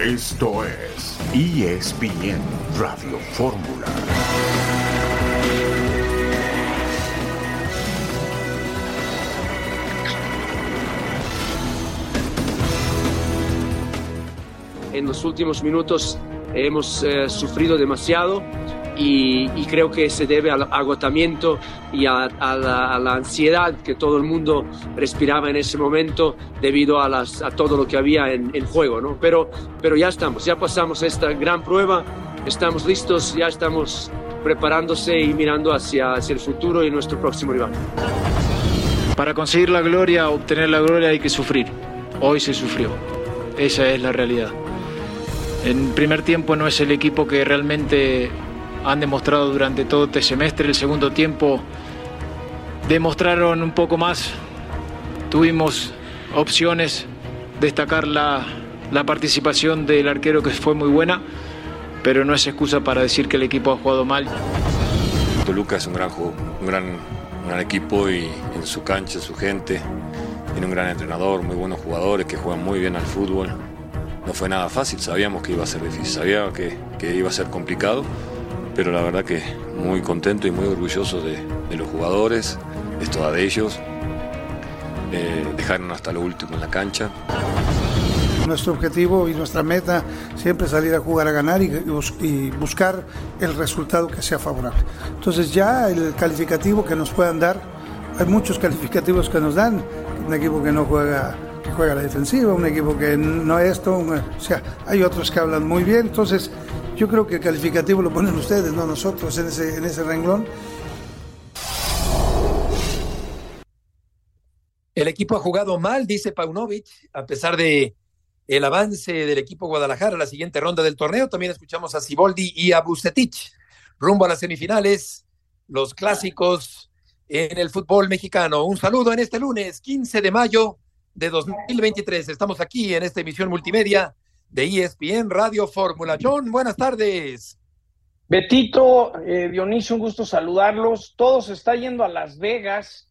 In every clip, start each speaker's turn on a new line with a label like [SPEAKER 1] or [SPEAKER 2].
[SPEAKER 1] Esto es ESPN Radio Fórmula.
[SPEAKER 2] En los últimos minutos hemos eh, sufrido demasiado y, y, creo que se debe al agotamiento y a, a, la, a, la, ansiedad que todo el mundo respiraba en ese momento debido a, las, a todo lo que había en, en juego. ¿no? Pero, pero ya estamos, ya pasamos esta gran prueba, estamos listos, ya estamos preparándose y mirando hacia, hacia el futuro y nuestro próximo rival.
[SPEAKER 3] Para conseguir la gloria, obtener la gloria hay que sufrir. Hoy se sufrió. Esa es la realidad. En primer tiempo no es el equipo que realmente han demostrado durante todo este semestre. El segundo tiempo demostraron un poco más. Tuvimos opciones, destacar la, la, participación del arquero que fue muy buena, pero no es excusa para decir que el equipo ha jugado mal.
[SPEAKER 4] Toluca es un gran, un gran, un gran equipo y en su cancha, su gente, tiene un gran entrenador, muy buenos jugadores que juegan muy bien al fútbol. No fue nada fácil, sabíamos que iba a ser difícil, sabíamos que, que iba a ser complicado pero la verdad que muy contento y muy orgulloso de, los jugadores, de todos ellos. Eh, dejaron hasta lo último en la cancha.
[SPEAKER 5] Nuestro objetivo y nuestra meta siempre es salir a jugar a ganar y, y buscar el resultado que sea favorable. Entonces ya el calificativo que nos puedan dar, hay muchos calificativos que nos dan, un equipo que no juega que juega la defensiva, un equipo que no esto, un, o sea, hay otros que hablan muy bien, entonces yo creo que el calificativo lo ponen ustedes, no nosotros, en ese, en ese renglón.
[SPEAKER 6] El equipo ha jugado mal, dice Paunovic, a pesar de el avance del equipo Guadalajara a la siguiente ronda del torneo. También escuchamos a Siboldi y a Bucetich rumbo a las semifinales, los clásicos en el fútbol mexicano. Un saludo en este lunes, 15 de mayo de 2023. Estamos aquí en esta emisión multimedia de ESPN Radio Fórmula. John, buenas tardes.
[SPEAKER 7] Betito, eh, Dionisio, un gusto saludarlos. Todo se está yendo a Las Vegas.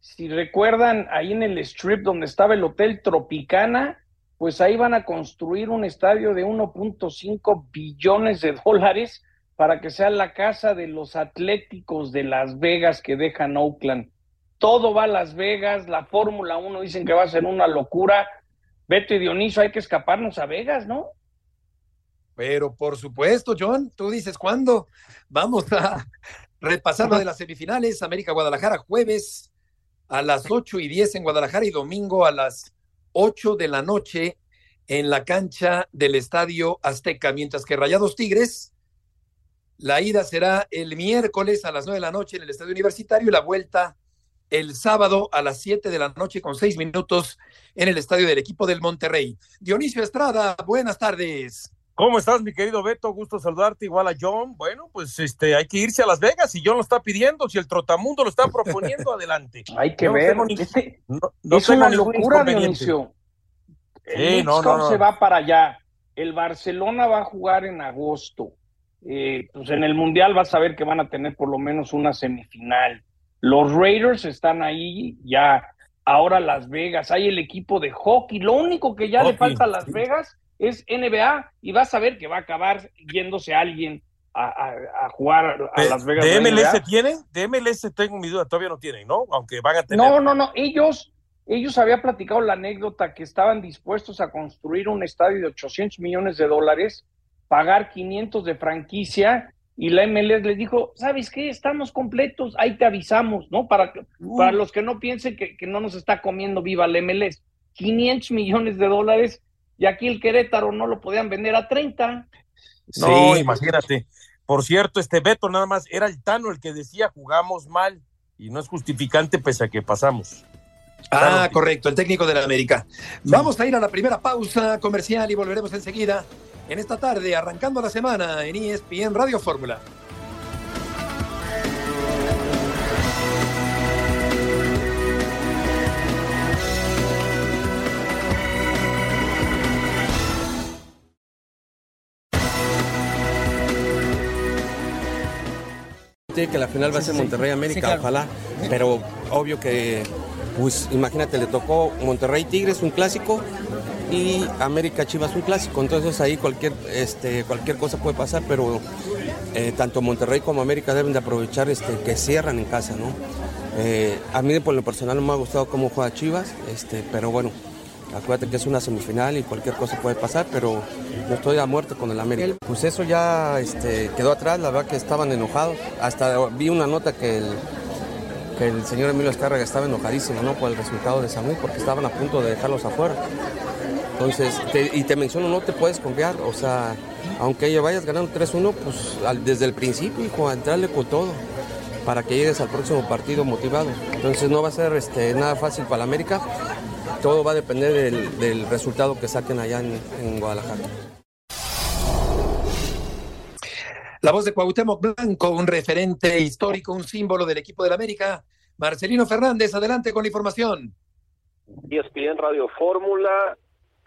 [SPEAKER 7] Si recuerdan, ahí en el strip donde estaba el Hotel Tropicana, pues ahí van a construir un estadio de 1.5 billones de dólares para que sea la casa de los atléticos de Las Vegas que dejan Oakland. Todo va a Las Vegas, la Fórmula 1 dicen que va a ser una locura Beto y Dionisio, hay que escaparnos a Vegas, ¿no?
[SPEAKER 6] Pero por supuesto, John, tú dices cuándo. Vamos a repasar lo de las semifinales. América Guadalajara, jueves a las ocho y diez en Guadalajara y domingo a las ocho de la noche en la cancha del Estadio Azteca. Mientras que Rayados Tigres, la ida será el miércoles a las nueve de la noche en el Estadio Universitario y la vuelta el sábado a las 7 de la noche con seis minutos en el estadio del equipo del Monterrey. Dionisio Estrada, buenas tardes.
[SPEAKER 8] ¿Cómo estás, mi querido Beto? Gusto saludarte, igual a John. Bueno, pues este, hay que irse a Las Vegas. Si John lo está pidiendo, si el Trotamundo lo está proponiendo, adelante.
[SPEAKER 7] Hay que no ver. Ni, este, no, no es una locura, Dionisio. El sí, no, no, se va para allá. El Barcelona va a jugar en agosto. Eh, pues en el Mundial vas a ver que van a tener por lo menos una semifinal. Los Raiders están ahí ya. Ahora Las Vegas, hay el equipo de hockey. Lo único que ya hockey. le falta a Las Vegas es NBA y vas a ver que va a acabar yéndose alguien a, a, a jugar a
[SPEAKER 8] de,
[SPEAKER 7] Las Vegas.
[SPEAKER 8] ¿De MLS NBA. tienen? De MLS tengo mi duda, todavía no tienen, ¿no? Aunque van a tener.
[SPEAKER 7] No, no, no. Ellos, ellos había platicado la anécdota que estaban dispuestos a construir un estadio de 800 millones de dólares, pagar 500 de franquicia y la MLS les dijo, ¿sabes qué? Estamos completos, ahí te avisamos, ¿no? Para, para los que no piensen que, que, no nos está comiendo viva la MLS. 500 millones de dólares y aquí el Querétaro no lo podían vender a 30.
[SPEAKER 8] No, sí. imagínate. Por cierto, este Beto nada más era el Tano el que decía jugamos mal y no es justificante pese a que pasamos.
[SPEAKER 6] Ah, claro. correcto, el técnico de la América. Sí. Vamos a ir a la primera pausa comercial y volveremos enseguida en esta tarde, arrancando la semana en ESPN Radio Fórmula.
[SPEAKER 9] que la final va a ser Monterrey América, sí, claro. ojalá, pero obvio que pues imagínate, le tocó Monterrey Tigres, un clásico, y América Chivas un clásico. Entonces ahí cualquier, este, cualquier cosa puede pasar, pero eh, tanto Monterrey como América deben de aprovechar este, que cierran en casa, ¿no? Eh, a mí por lo personal no me ha gustado cómo juega Chivas, este, pero bueno, acuérdate que es una semifinal y cualquier cosa puede pasar, pero no estoy a muerte con el América. Pues eso ya este, quedó atrás, la verdad que estaban enojados. Hasta vi una nota que el, el señor Emilio Escárraga estaba enojadísimo ¿no? por el resultado de Samuel porque estaban a punto de dejarlos afuera. Entonces, y te menciono, no te puedes confiar, o sea, aunque vayas ganando 3-1, pues desde el principio, hijo, a entrarle con todo para que llegues al próximo partido motivado. Entonces no va a ser este, nada fácil para la América, todo va a depender del, resultado que saquen allá en, en Guadalajara.
[SPEAKER 6] La voz de Cuauhtémoc Blanco, un referente histórico, un símbolo del equipo del América. Marcelino Fernández, adelante con la información.
[SPEAKER 10] ESPN Radio Fórmula,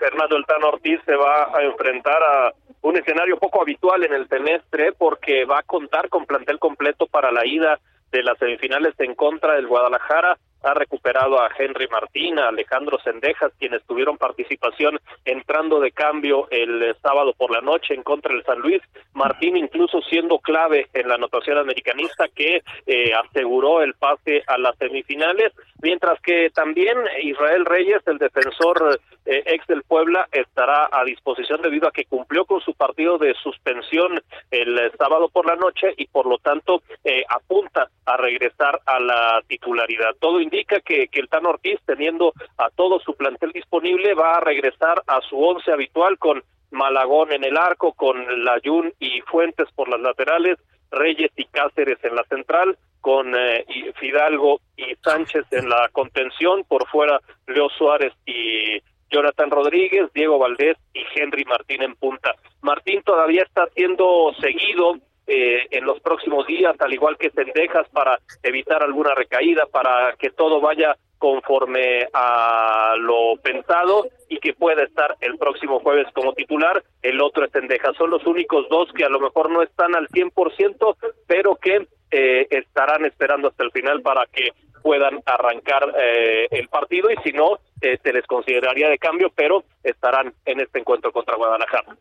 [SPEAKER 10] Fernando El Ortiz se va a enfrentar a un escenario poco habitual en el semestre porque va a contar con plantel completo para la ida de las semifinales en contra del Guadalajara ha recuperado a Henry Martín, a Alejandro Sendejas, quienes tuvieron participación entrando de cambio el eh, sábado por la noche en contra del San Luis. Martín incluso siendo clave en la anotación americanista que eh, aseguró el pase a las semifinales, mientras que también Israel Reyes, el defensor eh, ex del Puebla, estará a disposición debido a que cumplió con su partido de suspensión el sábado por la noche y por lo tanto apunta a regresar a la titularidad. Todo indica que, el Tan Ortiz, teniendo a todo su plantel disponible, va a regresar a su once habitual con Malagón en el arco, con Layún y Fuentes por las laterales, Reyes y Cáceres en la central, con eh, Fidalgo y Sánchez en la contención, por fuera Leo Suárez y Jonathan Rodríguez, Diego Valdés y Henry Martín en punta. Martín todavía está siendo seguido eh, en los próximos días, al igual que Sendejas, para evitar alguna recaída, para que todo vaya conforme a lo pensado y que pueda estar el próximo jueves como titular. El otro es Sendejas. Son los únicos dos que a lo mejor no están al 100%, pero que eh, estarán esperando hasta el final para que puedan arrancar eh, el partido y si no, se les consideraría de cambio, pero estarán en este encuentro contra Guadalajara.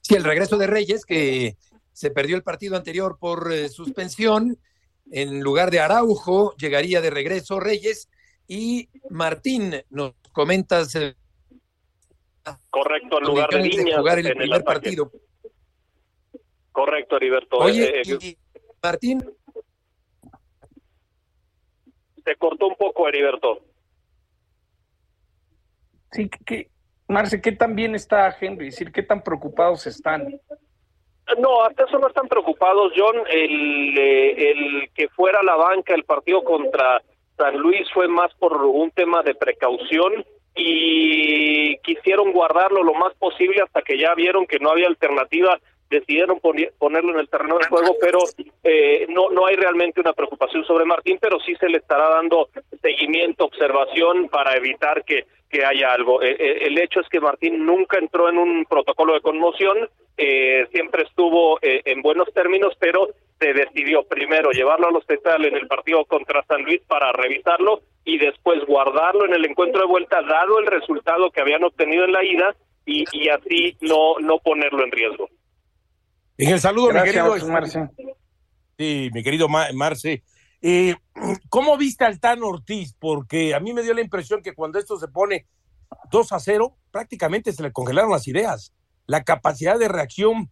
[SPEAKER 6] Sí, el regreso de Reyes, que se perdió el partido anterior por eh, suspensión. En lugar de Araujo, llegaría de regreso Reyes. Y Martín, nos comentas. Eh,
[SPEAKER 10] Correcto, en lugar de
[SPEAKER 6] jugar el primer partido.
[SPEAKER 10] Correcto, Heriberto.
[SPEAKER 6] Oye, eh, Martín.
[SPEAKER 10] Se cortó un poco, Heriberto.
[SPEAKER 7] Sí, que, Marce, ¿qué tan bien está Henry? Es decir, ¿qué tan preocupados están?
[SPEAKER 10] No, hasta eso no están preocupados, John. El, eh, que fuera la banca el partido contra San Luis fue más por un tema de precaución y quisieron guardarlo lo más posible hasta que ya vieron que no había alternativa decidieron ponerlo en el terreno de juego, pero eh, no no hay realmente una preocupación sobre Martín, pero sí se le estará dando seguimiento, observación para evitar que que haya algo. Eh, eh, el hecho es que Martín nunca entró en un protocolo de conmoción, eh, siempre estuvo en buenos términos, pero se decidió primero llevarlo al hospital en el partido contra San Luis para revisarlo y después guardarlo en el encuentro de vuelta, dado el resultado que habían obtenido en la ida y, y así no, no ponerlo en riesgo.
[SPEAKER 8] En el saludo, mi querido. Marce. Sí, mi querido Marce. Eh, ¿Cómo viste al Tan Ortiz? Porque a mí me dio la impresión que cuando esto se pone 2 a 0, prácticamente se le congelaron las ideas. La capacidad de reacción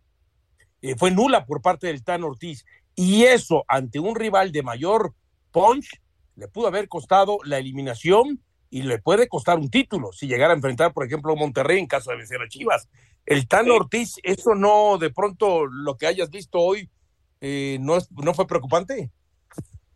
[SPEAKER 8] eh, fue nula por parte del Tan Ortiz. Y eso, ante un rival de mayor punch, le pudo haber costado la eliminación y le puede costar un título si llegara a enfrentar, por ejemplo, a Monterrey en caso de vencer a Chivas. El Tan Ortiz, ¿eso no, de pronto, lo que hayas visto hoy, eh, no, no fue preocupante?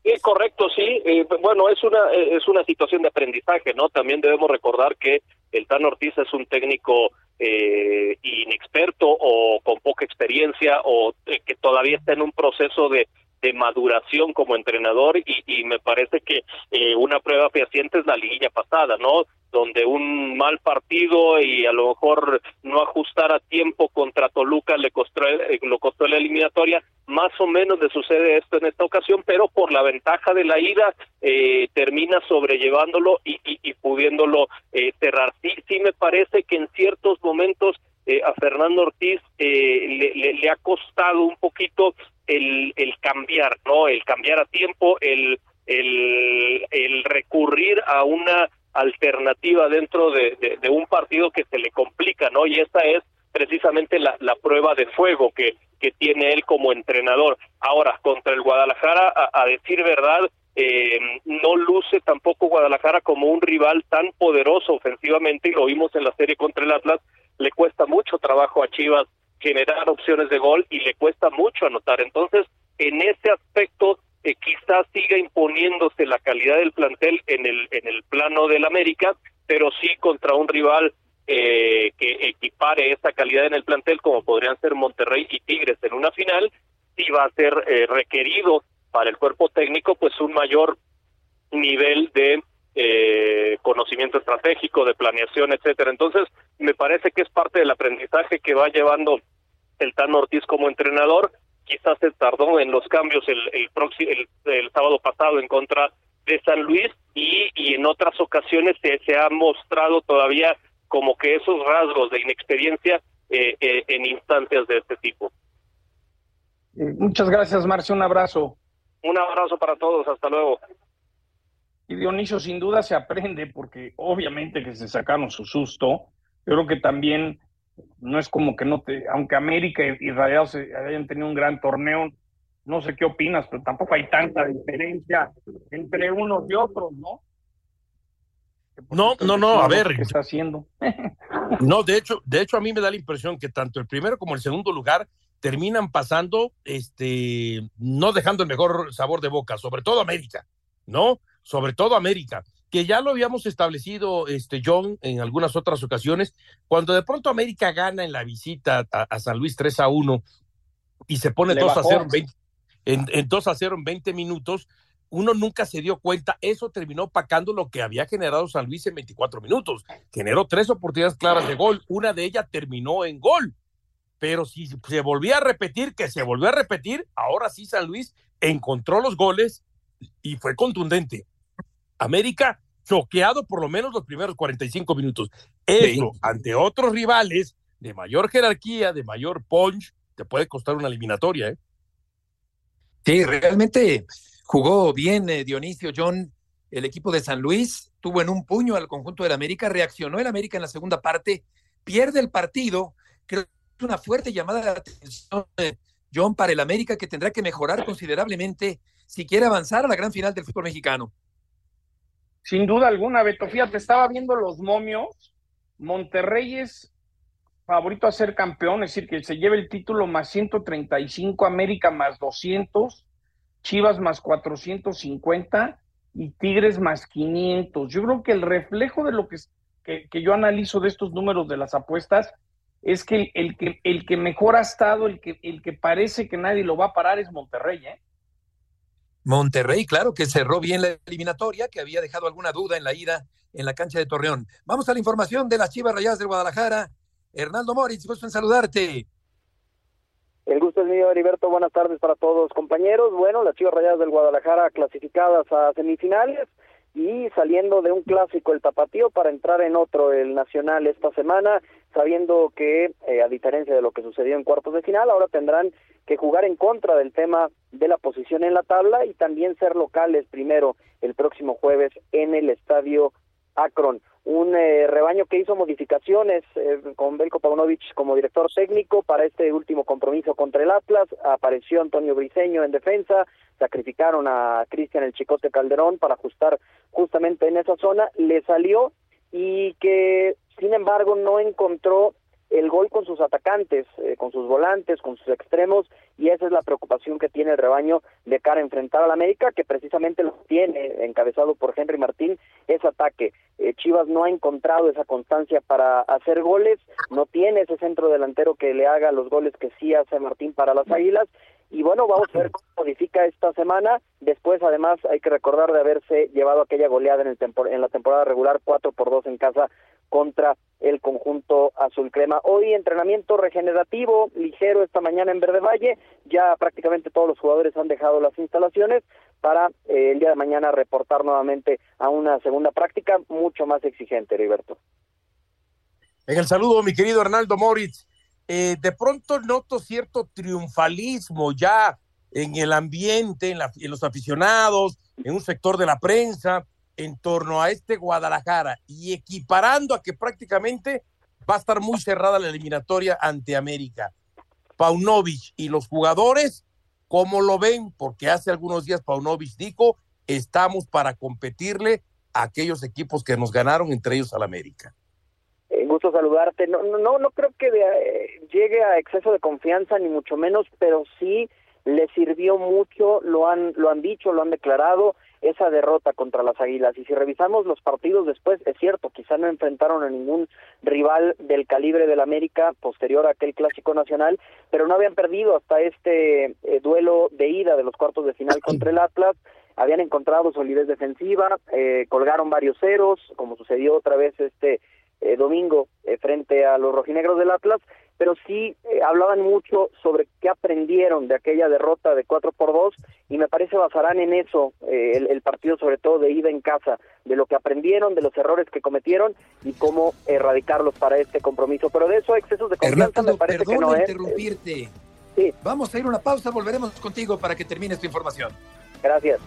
[SPEAKER 10] Sí, correcto, sí. Eh, bueno, es una eh, es una situación de aprendizaje, ¿no? También debemos recordar que el Tan Ortiz es un técnico eh, inexperto o con poca experiencia o que todavía está en un proceso de, de maduración como entrenador y, y me parece que una prueba fehaciente es la liguilla pasada, ¿no? Donde un mal partido y a lo mejor no ajustar a tiempo contra Toluca le costó, eh, lo costó la eliminatoria. Más o menos le sucede esto en esta ocasión, pero por la ventaja de la ida eh, termina sobrellevándolo y, y, pudiéndolo eh, cerrar. Sí, sí me parece que en ciertos momentos eh, a Fernando Ortiz eh, le, le, ha costado un poquito el, el cambiar, ¿no? El cambiar a tiempo, el, el, recurrir a una alternativa dentro de, de, un partido que se le complica, ¿no? Y esta es precisamente la, la prueba de fuego que, que tiene él como entrenador. Ahora, contra el Guadalajara, a, decir verdad, eh, no luce tampoco Guadalajara como un rival tan poderoso ofensivamente, y lo vimos en la serie contra el Atlas, le cuesta mucho trabajo a Chivas generar opciones de gol y le cuesta mucho anotar. Entonces, en ese aspecto, eh, quizás siga imponiéndose la calidad del plantel en el, en el plano del América, pero sí contra un rival eh, que equipare esa calidad en el plantel, como podrían ser Monterrey y Tigres en una final, sí va a ser eh, requerido para el cuerpo técnico, pues un mayor nivel de eh, conocimiento estratégico, de planeación, etcétera. Entonces, me parece que es parte del aprendizaje que va llevando el Tan Ortiz como entrenador. Quizás se tardó en los cambios el, el, el, el sábado pasado en contra de San Luis y, y en otras ocasiones se, se ha mostrado todavía como que esos rasgos de inexperiencia eh, eh, en instancias de este tipo.
[SPEAKER 7] muchas gracias, Marcio. Un abrazo.
[SPEAKER 10] Un abrazo para todos. Hasta luego.
[SPEAKER 7] Y Dionisio, sin duda se aprende, porque obviamente que se sacaron su susto. Yo creo que también no es como que no te, aunque América y Rayados hayan tenido un gran torneo, no sé qué opinas, pero tampoco hay tanta diferencia entre unos y otros, ¿no?
[SPEAKER 8] No, no, no, a ver.
[SPEAKER 7] ¿Qué está haciendo?
[SPEAKER 8] no, de hecho, de hecho a mí me da la impresión que tanto el primero como el segundo lugar terminan pasando, este, no dejando el mejor sabor de boca, sobre todo América, ¿no? Sobre todo América, que ya lo habíamos establecido, este John, en algunas otras ocasiones, cuando de pronto América gana en la visita a, San Luis 3 a 1 y se pone 2 a 0 en, en, 2 a 0 en 20 minutos, uno nunca se dio cuenta, eso terminó opacando lo que había generado San Luis en 24 minutos. Generó tres oportunidades claras de gol, una de ellas terminó en gol. Pero si se volvía a repetir, que se volvió a repetir, ahora sí San Luis encontró los goles y fue contundente. América choqueado por lo menos los primeros 45 minutos. Eso, ante otros rivales de mayor jerarquía, de mayor punch, te puede costar una eliminatoria, ¿eh?
[SPEAKER 6] Sí, realmente jugó bien eh, Dionisio John, el equipo de San Luis, tuvo en un puño al conjunto del América, reaccionó el América en la segunda parte, pierde el partido, creo que es una fuerte llamada de atención, eh, John, para el América que tendrá que mejorar considerablemente si quiere avanzar a la gran final del fútbol mexicano.
[SPEAKER 7] Sin duda alguna, Beto. Fíjate, estaba viendo los momios. Monterrey es favorito a ser campeón, es decir, que se lleve el título más 135, América más 200, Chivas más 450 y Tigres más 500. Yo creo que el reflejo de lo que, que, yo analizo de estos números de las apuestas es que el, que el que mejor ha estado, el que, el que parece que nadie lo va a parar es Monterrey, ¿eh?
[SPEAKER 6] Monterrey, claro, que cerró bien la eliminatoria, que había dejado alguna duda en la ida en la cancha de Torreón. Vamos a la información de las Chivas Rayadas del Guadalajara. Hernando Moritz, gusto en saludarte.
[SPEAKER 11] El gusto es mío, Heriberto. Buenas tardes para todos, compañeros. Bueno, las Chivas Rayadas del Guadalajara clasificadas a semifinales y saliendo de un clásico el tapatío para entrar en otro el nacional esta semana sabiendo que eh, a diferencia de lo que sucedió en cuartos de final ahora tendrán que jugar en contra del tema de la posición en la tabla y también ser locales primero el próximo jueves en el estadio Akron un eh, rebaño que hizo modificaciones eh, con Belko Paunovic como director técnico para este último compromiso contra el Atlas. Apareció Antonio Briseño en defensa, sacrificaron a Cristian el Chicote Calderón para ajustar justamente en esa zona. Le salió y que, sin embargo, no encontró el gol con sus atacantes, eh, con sus volantes, con sus extremos, y esa es la preocupación que tiene el rebaño de cara a enfrentar al América, que precisamente lo tiene, encabezado por Henry Martín, ese ataque. Eh, Chivas no ha encontrado esa constancia para hacer goles, no tiene ese centro delantero que le haga los goles que sí hace Martín para las Águilas, y bueno, vamos a ver cómo modifica esta semana. Después, además, hay que recordar de haberse llevado aquella goleada en, el en la temporada regular 4 por 2 en casa contra el conjunto azul crema. Hoy entrenamiento regenerativo ligero esta mañana en Verde Valle, ya prácticamente todos los jugadores han dejado las instalaciones para eh, el día de mañana reportar nuevamente a una segunda práctica mucho más exigente, Heriberto.
[SPEAKER 8] En el saludo, mi querido Arnaldo Moritz, eh, de pronto noto cierto triunfalismo ya en el ambiente, en, en los aficionados, en un sector de la prensa, en torno a este Guadalajara y equiparando a que prácticamente va a estar muy cerrada la eliminatoria ante América. Paunovic y los jugadores, ¿cómo lo ven? Porque hace algunos días Paunovic dijo, estamos para competirle a aquellos equipos que nos ganaron, entre ellos al América.
[SPEAKER 11] Gusto saludarte. No, no, no creo que eh, llegue a exceso de confianza, ni mucho menos, pero sí le sirvió mucho, lo han, lo han dicho, lo han declarado, esa derrota contra las Águilas. Y si revisamos los partidos después, es cierto, quizá no enfrentaron a ningún rival del calibre del América posterior a aquel clásico nacional, pero no habían perdido hasta este eh, duelo de ida de los cuartos de final contra el Atlas. Habían encontrado solidez defensiva, eh, colgaron varios ceros, como sucedió otra vez este eh, domingo frente a los rojinegros del Atlas, pero sí eh, hablaban mucho sobre qué aprendieron de aquella derrota de 4 por 2 y me parece basarán en eso eh, el, partido sobre todo de ida en casa, de lo que aprendieron, de los errores que cometieron y cómo erradicarlos para este compromiso. Pero de eso excesos de confianza me parece que no
[SPEAKER 6] es. interrumpirte. Sí. Vamos a ir a una pausa, volveremos contigo para que termines tu información.
[SPEAKER 11] Gracias.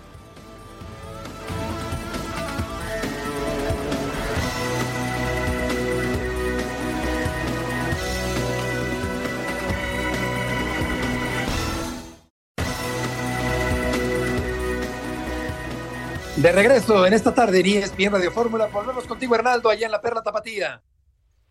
[SPEAKER 6] De regreso en esta tarde en ESPN Radio Fórmula, volvemos contigo Hernaldo allá en la Perla Tapatía.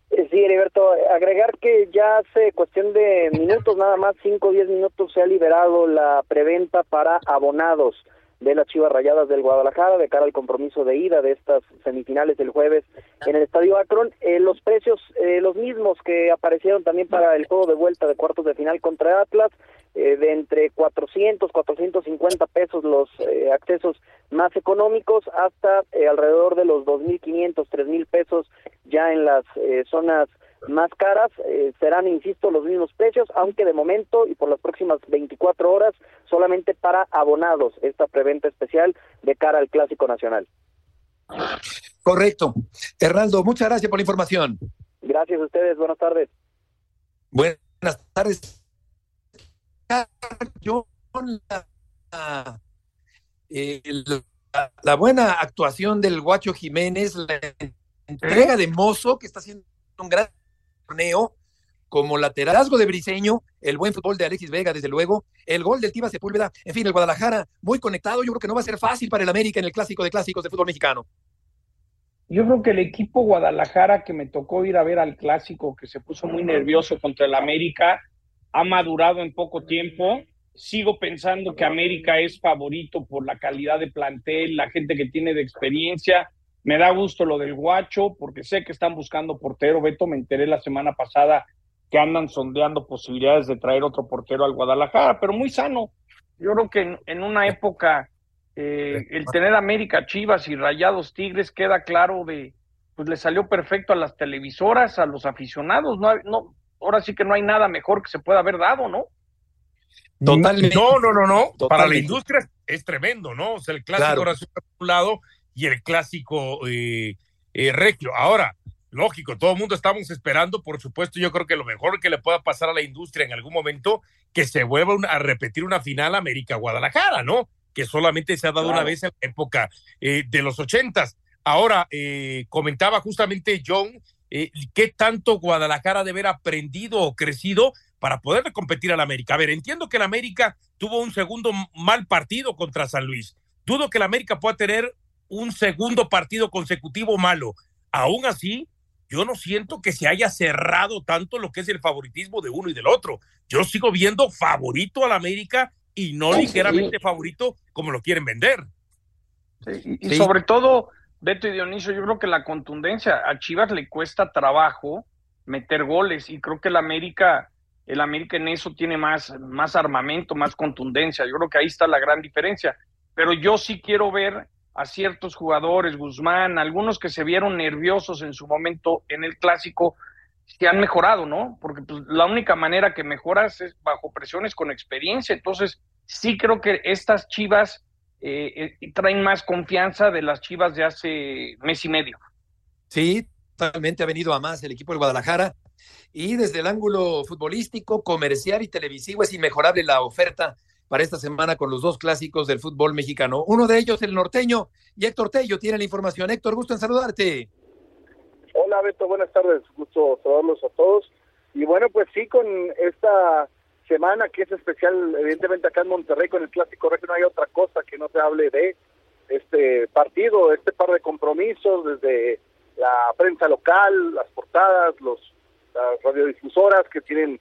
[SPEAKER 11] Eh, sí, Heriberto, agregar que ya hace cuestión de minutos, nada más 5 o 10 minutos, se ha liberado la preventa para abonados de las Chivas Rayadas del Guadalajara de cara al compromiso de ida de estas semifinales del jueves en el Estadio Akron. Eh, los precios, eh, los mismos que aparecieron también para el juego de vuelta de cuartos de final contra Atlas, eh, de entre 400, 450 pesos los eh, accesos más económicos hasta eh, alrededor de los 2.500, 3.000 pesos ya en las zonas más caras. serán, insisto, los mismos precios, aunque de momento y por las próximas 24 horas solamente para abonados esta preventa especial de cara al Clásico Nacional.
[SPEAKER 6] Correcto. Hernaldo, muchas gracias por la información.
[SPEAKER 11] Gracias a ustedes, buenas tardes.
[SPEAKER 6] Buenas tardes yo eh, la, la, buena actuación del Guacho Jiménez, la entrega de Mozo, que está haciendo un gran torneo, como lateralazgo de Briseño, el buen fútbol de Alexis Vega, desde luego, el gol del Tiva Sepúlveda, en fin, el Guadalajara muy conectado, yo creo que no va a ser fácil para el América en el clásico de clásicos de fútbol mexicano.
[SPEAKER 7] Yo creo que el equipo Guadalajara que me tocó ir a ver al clásico, que se puso muy nervioso contra el América, ha madurado en poco tiempo. Sigo pensando que América es favorito por la calidad de plantel, la gente que tiene de experiencia. Me da gusto lo del Guacho, porque sé que están buscando portero. Beto, me enteré la semana pasada que andan sondeando posibilidades de traer otro portero al Guadalajara, pero muy sano. Yo creo que en, una época eh, el tener América, Chivas y Rayados Tigres queda claro de, pues le salió perfecto a las televisoras, a los aficionados. No, no, ahora sí que no hay nada mejor que se pueda haber dado, ¿no?
[SPEAKER 8] Totalmente. No, no, no, no. Para la industria es tremendo, ¿no? O sea, el clásico claro. por un lado y el clásico eh, eh, regio. Ahora, lógico, todo el mundo estamos esperando, por supuesto, yo creo que lo mejor que le pueda pasar a la industria en algún momento, que se vuelva a repetir una final América-Guadalajara, ¿no? Que solamente se ha dado una vez en la época eh, de los ochentas. Ahora, comentaba justamente John eh, qué tanto Guadalajara debe haber aprendido o crecido para poder competir al América. A ver, entiendo que el América tuvo un segundo mal partido contra San Luis. Dudo que el América pueda tener un segundo partido consecutivo malo. Aún así, yo no siento que se haya cerrado tanto lo que es el favoritismo de uno y del otro. Yo sigo viendo favorito al América y no ligeramente favorito como lo quieren vender.
[SPEAKER 7] y sobre todo Beto y Dionisio, yo creo que la contundencia a Chivas le cuesta trabajo meter goles y creo que el América, el América en eso tiene más, más armamento, más contundencia. Yo creo que ahí está la gran diferencia. Pero yo sí quiero ver a ciertos jugadores, Guzmán, algunos que se vieron nerviosos en su momento en el clásico, se han mejorado, ¿no? Porque pues, la única manera que mejoras es bajo presiones con experiencia. Entonces, sí creo que estas chivas eh, eh, traen más confianza de las chivas de hace mes y medio.
[SPEAKER 6] Sí, totalmente ha venido a más el equipo del Guadalajara. Y desde el ángulo futbolístico, comercial y televisivo es inmejorable la oferta para esta semana con los dos clásicos del fútbol mexicano. Uno de ellos, el norteño, y Héctor Tello tiene la información. Héctor, gusto en saludarte.
[SPEAKER 12] Hola Beto, buenas tardes, gusto saludarlos a todos. Y bueno, pues sí, con esta semana que es especial, evidentemente acá en Monterrey con el Clásico Regio no hay otra cosa que no se hable de este partido, este par de compromisos desde la prensa local, las portadas, los las radiodifusoras que tienen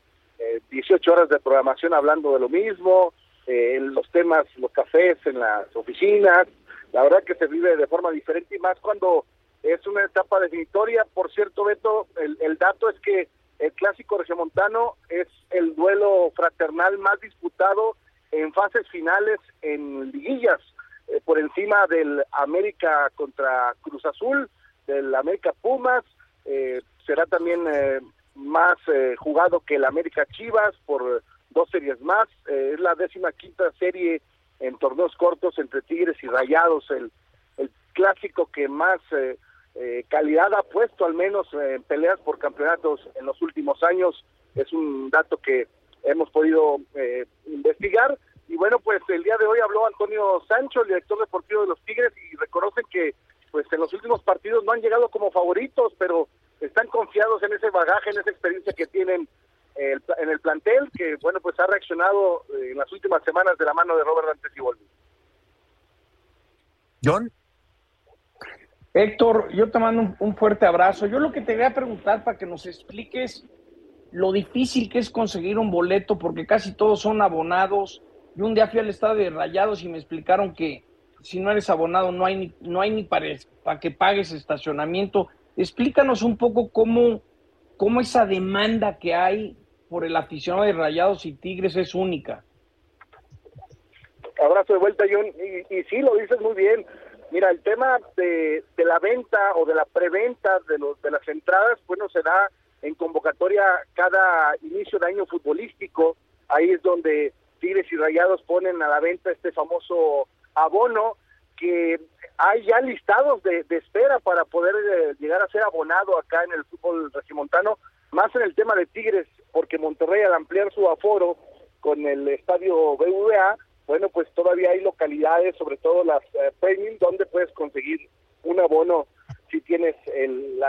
[SPEAKER 12] 18 eh, horas de programación hablando de lo mismo, eh, los temas, los cafés en las oficinas, la verdad que se vive de forma diferente y más cuando es una etapa definitoria. Por cierto, Beto, el, el dato es que el clásico regiomontano es el duelo fraternal más disputado en fases finales en liguillas, eh, por encima del América contra Cruz Azul, del América Pumas, eh, será también más jugado que el América Chivas por dos series más. Eh, es la décima quinta serie en torneos cortos entre Tigres y Rayados, el, el clásico que más eh, eh, calidad ha puesto, al menos en peleas por campeonatos en los últimos años. Es un dato que hemos podido investigar. Y bueno, pues el día de hoy habló Antonio Sancho, el director deportivo de los Tigres, y reconocen que pues en los últimos partidos no han llegado como favoritos, pero están confiados en ese bagaje, en esa experiencia que tienen en el plantel que, bueno, pues ha reaccionado eh, en las últimas semanas de la mano de Robert Dantes y Volvi.
[SPEAKER 6] John.
[SPEAKER 7] Héctor, yo te mando un, fuerte abrazo. Yo lo que te voy a preguntar para que nos expliques lo difícil que es conseguir un boleto, porque casi todos son abonados. Yo un día fui al estadio de Rayados y me explicaron que si no eres abonado no hay ni, no hay ni para, para que pagues estacionamiento. Explícanos un poco cómo, cómo esa demanda que hay por el aficionado de Rayados y Tigres es única.
[SPEAKER 12] Abrazo de vuelta, John. Y, y sí, lo dices muy bien. Mira, el tema de, la venta o de la preventa de, los, de las entradas, bueno, se da en convocatoria cada inicio de año futbolístico. Ahí es donde Tigres y Rayados ponen a la venta este famoso abono que hay ya listados de, de espera para poder eh, llegar a ser abonado acá en el fútbol regimontano, más en el tema de Tigres porque Monterrey al ampliar su aforo con el estadio BVA, bueno, pues todavía hay localidades, sobre todo las eh, premium, donde puedes conseguir un abono si tienes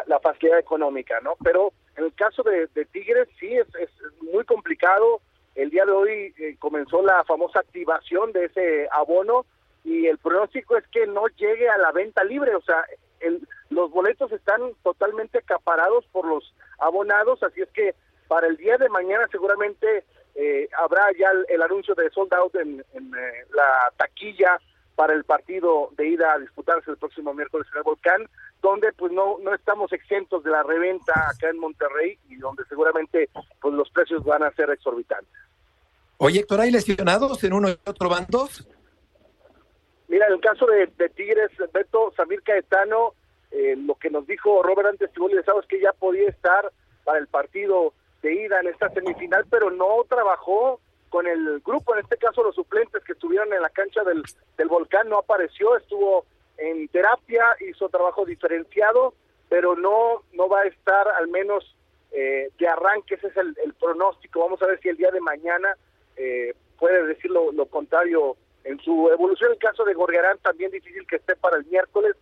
[SPEAKER 12] la, facilidad económica, ¿no? Pero en el caso de, Tigres sí es, es, muy complicado. El día de hoy eh, comenzó la famosa activación de ese abono y el pronóstico es que no llegue a la venta libre, o sea, el, los boletos están totalmente acaparados por los abonados, así es que para el día de mañana seguramente eh, habrá ya el, anuncio de sold out en, eh, la taquilla para el partido de ida a disputarse el próximo miércoles en el Volcán, donde pues no, no estamos exentos de la reventa acá en Monterrey y donde seguramente pues los precios van a ser exorbitantes.
[SPEAKER 6] Oye, Héctor, ¿hay lesionados en uno y otro bando?
[SPEAKER 12] Mira, en el caso de, Tigres, Beto, Samir Caetano, eh, lo que nos dijo Robert antes es que ya podía estar para el partido de ida en esta semifinal, pero no trabajó con el grupo, en este caso los suplentes que estuvieron en la cancha del, del volcán, no apareció, estuvo en terapia, hizo trabajo diferenciado, pero no, no va a estar al menos eh, de arranque, ese es el, pronóstico, vamos a ver si el día de mañana eh, puede decir lo, contrario en su evolución. El caso de Gorgarán también difícil que esté para el miércoles,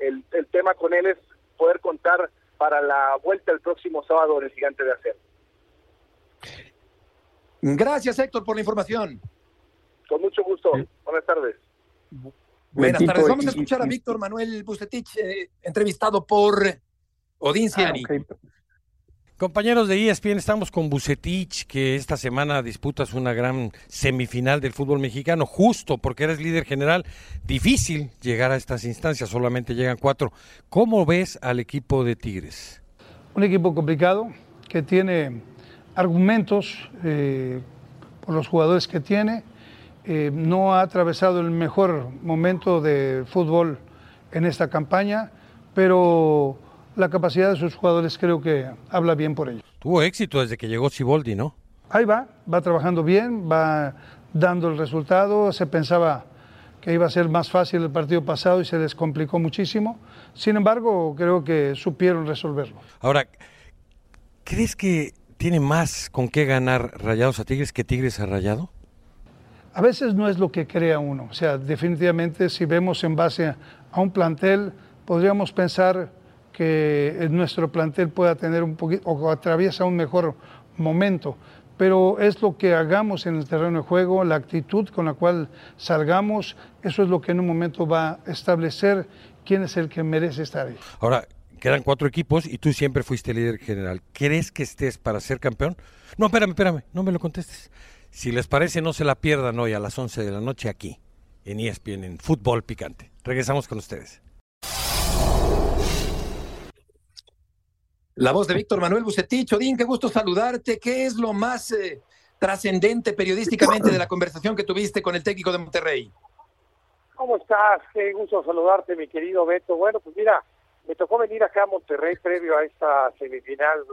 [SPEAKER 12] el, el tema con él es poder contar para la vuelta el próximo sábado en el Gigante de Acero.
[SPEAKER 6] Gracias, Héctor, por la información.
[SPEAKER 12] Con mucho gusto. Buenas tardes.
[SPEAKER 6] Buenas tardes. Vamos a escuchar a Víctor Manuel Bucetich, eh, entrevistado por Odín ah, Ciani.
[SPEAKER 8] Compañeros de ESPN, estamos con Bucetich, que esta semana disputas una gran semifinal del fútbol mexicano, justo porque eres líder general. Difícil llegar a estas instancias, solamente llegan cuatro. ¿Cómo ves al equipo de Tigres?
[SPEAKER 5] Un equipo complicado que tiene argumentos eh, por los jugadores que tiene. Eh, no ha atravesado el mejor momento de fútbol en esta campaña, pero la capacidad de sus jugadores creo que habla bien por ellos.
[SPEAKER 8] Tuvo éxito desde que llegó Siboldi, ¿no?
[SPEAKER 5] Ahí va, va trabajando bien, va dando el resultado. Se pensaba que iba a ser más fácil el partido pasado y se les complicó muchísimo. Sin embargo, creo que supieron resolverlo.
[SPEAKER 8] Ahora, ¿crees que tiene más con qué ganar Rayados a Tigres que Tigres a Rayado?
[SPEAKER 5] A veces no es lo que crea uno. O sea, definitivamente si vemos en base a un plantel, podríamos pensar que nuestro plantel pueda tener un poquito o atraviesa un mejor momento pero es lo que hagamos en el terreno de juego, la actitud con la cual salgamos, eso es lo que en un momento va a establecer quién es el que merece estar ahí.
[SPEAKER 8] Ahora, quedan cuatro equipos y tú siempre fuiste líder general. ¿Crees que estés para ser campeón? No, espérame, espérame, no me lo contestes. Si les parece, no se la pierdan hoy a las 11 de la noche aquí, en ESPN, en Fútbol Picante. Regresamos con ustedes.
[SPEAKER 6] La voz de Víctor Manuel Bucetich. Odín, qué gusto saludarte. ¿Qué es lo más eh, trascendente periodísticamente de la conversación que tuviste con el técnico de Monterrey?
[SPEAKER 13] ¿Cómo estás? Qué gusto saludarte, mi querido Beto. Bueno, pues mira, me tocó venir acá a Monterrey previo a esta semifinal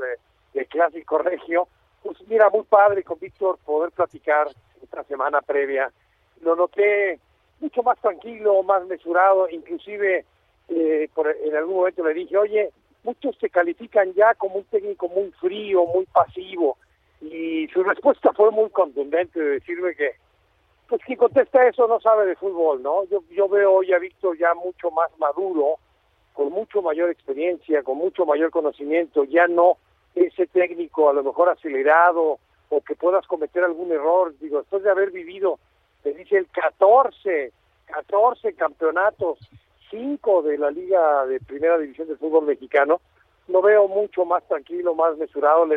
[SPEAKER 13] de, Clásico Regio. Pues mira, muy padre con Víctor poder platicar esta semana previa. Lo noté mucho más tranquilo, más mesurado, inclusive eh, por, en algún momento le dije, oye, muchos te califican ya como un técnico muy frío, muy pasivo, y su respuesta fue muy contundente de decirme que, pues quien contesta eso no sabe de fútbol, ¿no? Yo, yo veo hoy a Víctor ya mucho más maduro, con mucho mayor experiencia, con mucho mayor conocimiento, ya no ese técnico a lo mejor acelerado o que puedas cometer algún error, digo, después de haber vivido, te dice el 14, 14 campeonatos cinco de la Liga de Primera División del Fútbol Mexicano, lo veo mucho más tranquilo, más mesurado.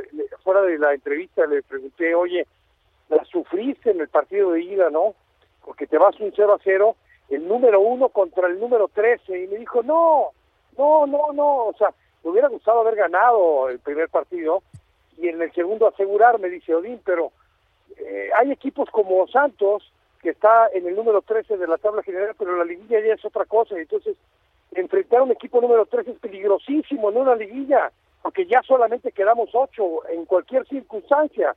[SPEAKER 13] fuera de la entrevista le pregunté, oye, la sufriste en el partido de ida, ¿no? Porque te vas un 0 a 0, el número uno contra el número 13, y me dijo, no, no, no, no, o sea, me hubiera gustado haber ganado el primer partido y en el segundo asegurar, me dice Odín, pero eh, hay equipos como Santos que está en el número 13 de la tabla general, pero la liguilla ya es otra cosa. Entonces, enfrentar a un equipo número 13 es peligrosísimo en una liguilla, porque ya solamente quedamos ocho en cualquier circunstancia.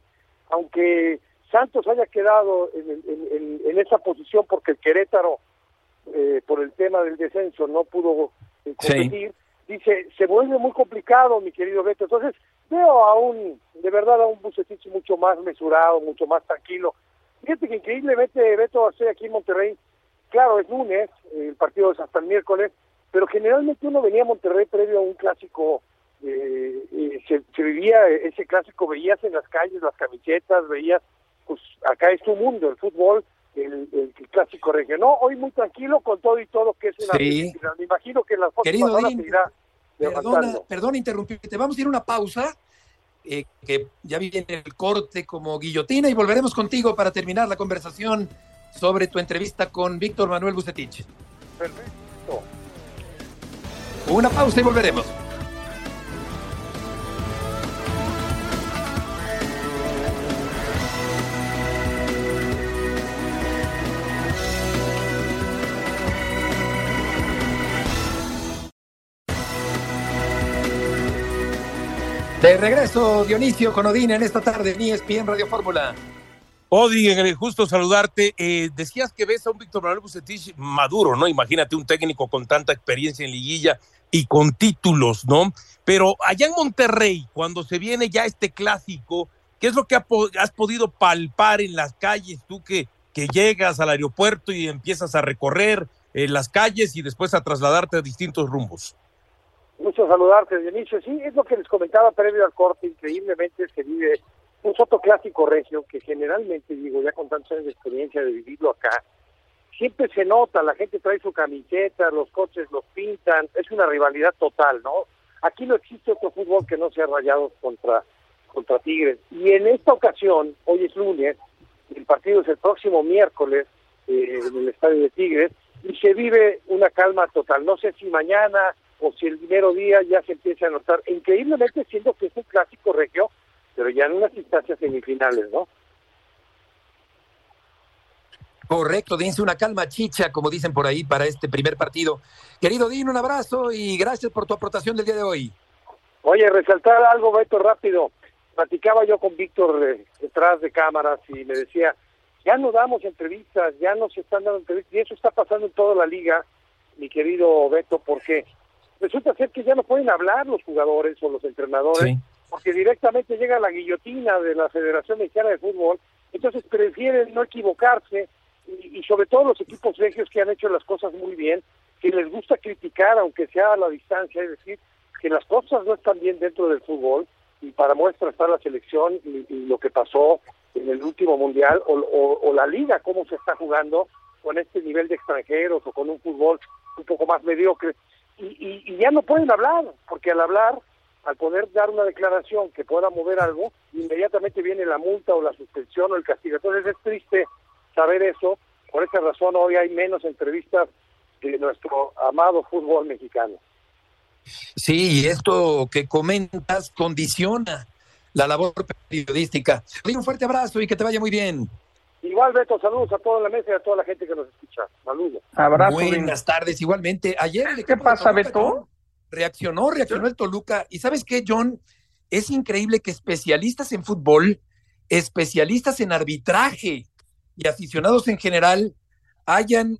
[SPEAKER 13] Aunque Santos haya quedado en, en, esa posición porque el Querétaro, eh, por el tema del descenso, no pudo eh, competir, dice, se vuelve muy complicado, mi querido Beto. Entonces, veo a un, de verdad, a un Bucetich mucho más mesurado, mucho más tranquilo Fíjate que increíblemente Beto hace aquí en Monterrey, claro, es lunes, el partido es hasta el miércoles, pero generalmente uno venía a Monterrey previo a un clásico, eh, eh, se, vivía ese clásico, veías en las calles las camisetas, veías, pues acá es tu mundo, el fútbol, el, clásico regional. hoy muy tranquilo con todo y todo, que es una...
[SPEAKER 6] Sí.
[SPEAKER 13] Me imagino que las
[SPEAKER 6] fotos perdona, perdona interrumpirte, vamos a ir a una pausa eh, que ya viene el corte como guillotina y volveremos contigo para terminar la conversación sobre tu entrevista con Víctor Manuel Bucetich.
[SPEAKER 13] Perfecto.
[SPEAKER 6] Una pausa y volveremos. De regreso, Dionisio con Odín en esta tarde en ESPN Radio Fórmula.
[SPEAKER 8] Odín, justo saludarte. Eh, decías que ves a un Víctor Manuel Bucetich maduro, ¿no? Imagínate un técnico con tanta experiencia en liguilla y con títulos, ¿no? Pero allá en Monterrey, cuando se viene ya este clásico, ¿qué es lo que has podido palpar en las calles tú que, que llegas al aeropuerto y empiezas a recorrer eh, las calles y después a trasladarte a distintos rumbos?
[SPEAKER 13] Mucho saludarte, Dionisio. Sí, es lo que les comentaba previo al corte. Increíblemente se vive un soto clásico regio que generalmente, digo, ya con tantos años de experiencia de vivirlo acá, siempre se nota, la gente trae su camiseta, los coches los pintan, es una rivalidad total, ¿no? Aquí no existe otro fútbol que no sea rayado contra, contra Tigres. Y en esta ocasión, hoy es lunes, el partido es el próximo miércoles eh, en el estadio de Tigres, y se vive una calma total. No sé si mañana o si el primero día ya se empieza a notar, increíblemente siendo que es un clásico regio, pero ya en unas instancias semifinales, ¿no?
[SPEAKER 6] Correcto, dense una calma chicha, como dicen por ahí, para este primer partido. Querido Dino, un abrazo y gracias por tu aportación del día de hoy.
[SPEAKER 13] Oye, resaltar algo, Beto, rápido. Platicaba yo con Víctor eh, detrás de cámaras y me decía, ya no damos entrevistas, ya no se están dando entrevistas, y eso está pasando en toda la liga, mi querido Beto, porque resulta ser que ya no pueden hablar los jugadores o los entrenadores, porque directamente llega la guillotina de la Federación Mexicana de Fútbol, entonces prefieren no equivocarse, y, sobre todo los equipos regios que han hecho las cosas muy bien, que les gusta criticar, aunque sea a la distancia, es decir, que las cosas no están bien dentro del fútbol, y para muestra está la selección y, lo que pasó en el último mundial, o, la liga, cómo se está jugando con este nivel de extranjeros o con un fútbol un poco más mediocre. Y, y, ya no pueden hablar, porque al hablar, al poder dar una declaración que pueda mover algo, inmediatamente viene la multa o la suspensión o el castigo. Entonces es triste saber eso. Por esa razón hoy hay menos entrevistas de nuestro amado fútbol mexicano.
[SPEAKER 6] Sí, y esto que comentas condiciona la labor periodística. Un fuerte abrazo y que te vaya muy bien.
[SPEAKER 13] Igual, Beto, saludos a toda la mesa y a toda la gente que nos escucha. Saludos.
[SPEAKER 6] Abrazo. Buenas tardes, igualmente. Ayer
[SPEAKER 7] ¿Qué pasa, Beto?
[SPEAKER 6] Reaccionó, reaccionó el Toluca. Y ¿sabes qué, John? Es increíble que especialistas en fútbol, especialistas en arbitraje y aficionados en general hayan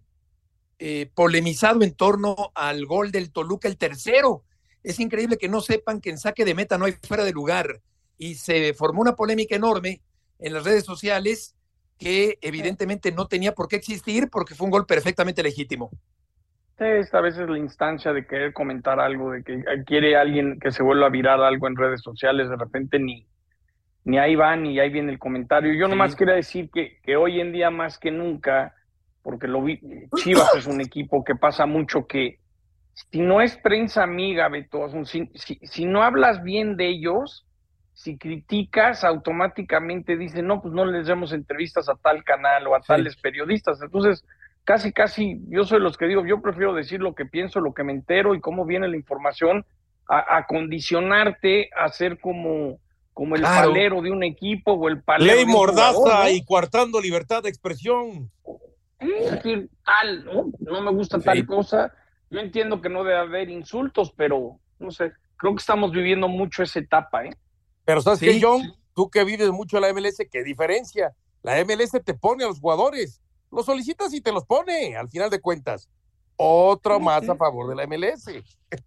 [SPEAKER 6] eh, polemizado en torno al gol del Toluca, el tercero. Es increíble que no sepan que en saque de meta no hay fuera de lugar. Y se formó una polémica enorme en las redes sociales que evidentemente no tenía por qué existir porque fue un gol perfectamente legítimo.
[SPEAKER 7] Esta vez es la instancia de querer comentar algo, de que quiere alguien que se vuelva a virar algo en redes sociales, de repente ni, ni ahí van ni ahí viene el comentario. Yo nomás quería decir que, que hoy en día más que nunca, porque lo vi, Chivas es un equipo que pasa mucho que si no es prensa amiga, Beto, si, si, no hablas bien de ellos, si criticas, automáticamente dicen, no, pues no les demos entrevistas a tal canal o a tales periodistas. Entonces, casi, casi, yo soy los que digo, yo prefiero decir lo que pienso, lo que me entero y cómo viene la información, a, condicionarte a ser como, como el palero de un equipo o el palero.
[SPEAKER 8] Ley Mordaza y coartando libertad de expresión.
[SPEAKER 7] tal, ¿no? No me gusta tal cosa. Yo entiendo que no debe haber insultos, pero no sé, creo que estamos viviendo mucho esa etapa, ¿eh?
[SPEAKER 8] Pero ¿sabes qué, John? Tú que vives mucho la MLS, ¿qué diferencia? La MLS te pone a los jugadores, los solicitas y te los pone, al final de cuentas. Otro más a favor de la MLS.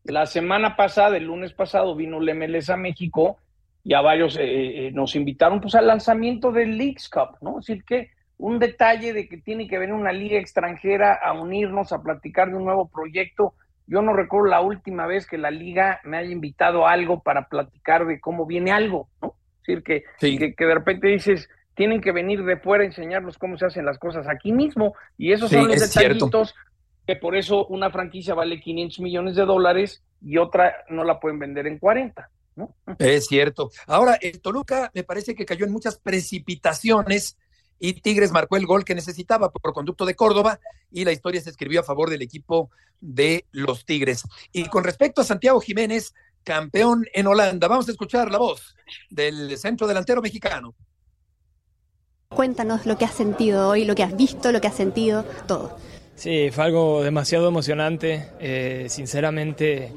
[SPEAKER 7] La semana pasada, el lunes pasado, vino la MLS a México y a varios eh, eh, nos invitaron pues al lanzamiento del Leagues Cup, ¿no? Es decir, que un detalle de que tiene que venir una liga extranjera a unirnos, a platicar de un nuevo proyecto. Yo no recuerdo la última vez que la liga me haya invitado a algo para platicar de cómo viene algo, ¿no? Es decir, que, que, de repente dices, tienen que venir de fuera a enseñarnos cómo se hacen las cosas aquí mismo. Y esos son los detallitos que por eso una franquicia vale 500 millones de dólares y otra no la pueden vender en 40.
[SPEAKER 6] Es cierto. Ahora, el Toluca me parece que cayó en muchas precipitaciones y Tigres marcó el gol que necesitaba por conducto de Córdoba y la historia se escribió a favor del equipo de los Tigres. Y con respecto a Santiago Jiménez, campeón en Holanda, vamos a escuchar la voz del centro delantero mexicano.
[SPEAKER 14] Cuéntanos lo que has sentido hoy, lo que has visto, lo que has sentido, todo.
[SPEAKER 15] Sí, fue algo demasiado emocionante. Eh, sinceramente,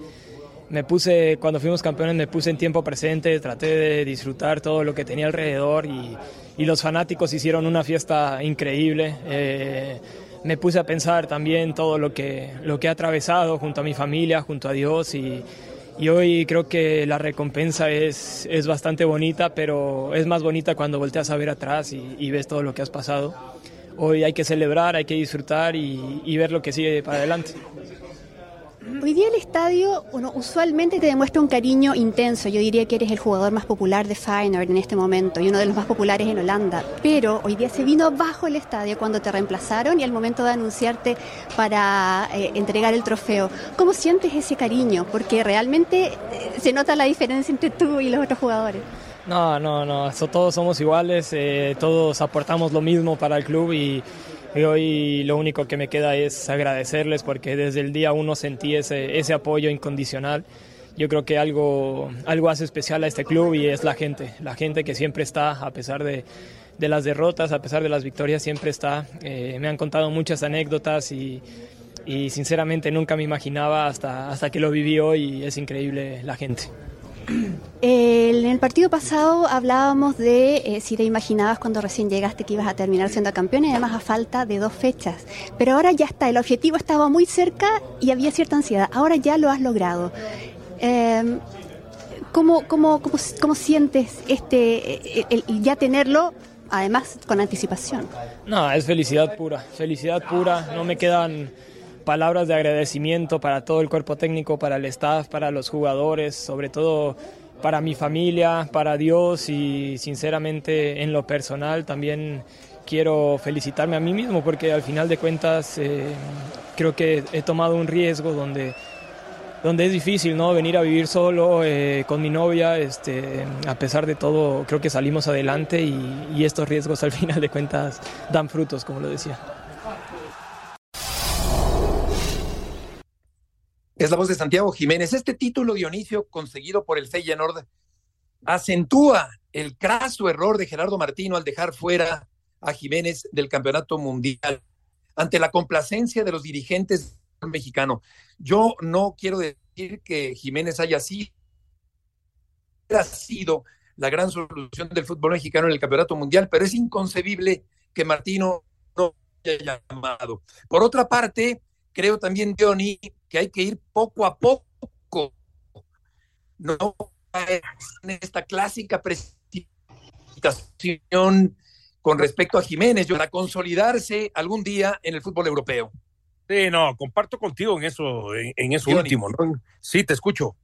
[SPEAKER 15] me puse, cuando fuimos campeones, me puse en tiempo presente, traté de disfrutar todo lo que tenía alrededor y, los fanáticos hicieron una fiesta increíble. Eh, me puse a pensar también todo lo que, lo que he atravesado junto a mi familia, junto a Dios y, hoy creo que la recompensa es, es, bastante bonita, pero es más bonita cuando volteas a ver atrás y, ves todo lo que has pasado. Hoy hay que celebrar, hay que disfrutar y ver lo que sigue para adelante.
[SPEAKER 14] Hoy día el estadio, bueno, usualmente te demuestra un cariño intenso. Yo diría que eres el jugador más popular de Feyenoord en este momento y uno de los más populares en Holanda. Pero hoy día se vino bajo el estadio cuando te reemplazaron y al momento de anunciarte para eh, entregar el trofeo. ¿Cómo sientes ese cariño? Porque realmente eh, se nota la diferencia entre tú y los otros jugadores.
[SPEAKER 15] No, no, no. todos somos iguales, eh, todos aportamos lo mismo para el club y y hoy lo único que me queda es agradecerles porque desde el día uno sentí ese, ese apoyo incondicional. Yo creo que algo, algo hace especial a este club y es la gente, la gente que siempre está a pesar de, de las derrotas, a pesar de las victorias, siempre está. Eh, me han contado muchas anécdotas y, y, sinceramente nunca me imaginaba hasta, hasta que lo viví hoy y es increíble la gente.
[SPEAKER 14] En el partido pasado hablábamos de eh, si te imaginabas cuando recién llegaste que ibas a terminar siendo campeón y además a falta de dos fechas. Pero ahora ya está, el objetivo estaba muy cerca y había cierta ansiedad. Ahora ya lo has logrado. Eh, ¿cómo, cómo, cómo, cómo, sientes este, el, ya tenerlo, además con anticipación?
[SPEAKER 15] No, es felicidad pura, felicidad pura. No me quedan palabras de agradecimiento para todo el cuerpo técnico, para el staff, para los jugadores, sobre todo para mi familia, para Dios y sinceramente en lo personal también quiero felicitarme a mí mismo porque al final de cuentas eh, creo que he tomado un riesgo donde donde es difícil no venir a vivir solo eh, con mi novia este a pesar de todo creo que salimos adelante y, y estos riesgos al final de cuentas dan frutos como lo decía
[SPEAKER 6] Es la voz de Santiago Jiménez. Este título, Dionisio, conseguido por el Feyenoord, acentúa el craso error de Gerardo Martino al dejar fuera a Jiménez del campeonato mundial ante la complacencia de los dirigentes mexicanos. Yo no quiero decir que Jiménez haya sido, la gran solución del fútbol mexicano en el campeonato mundial, pero es inconcebible que Martino no haya llamado. Por otra parte, creo también, Johnny, que hay que ir poco a poco. No en esta clásica precipitación con respecto a Jiménez para consolidarse algún día en el fútbol europeo.
[SPEAKER 8] Sí, no, comparto contigo en eso, en, eso último. ¿no? Sí, te escucho.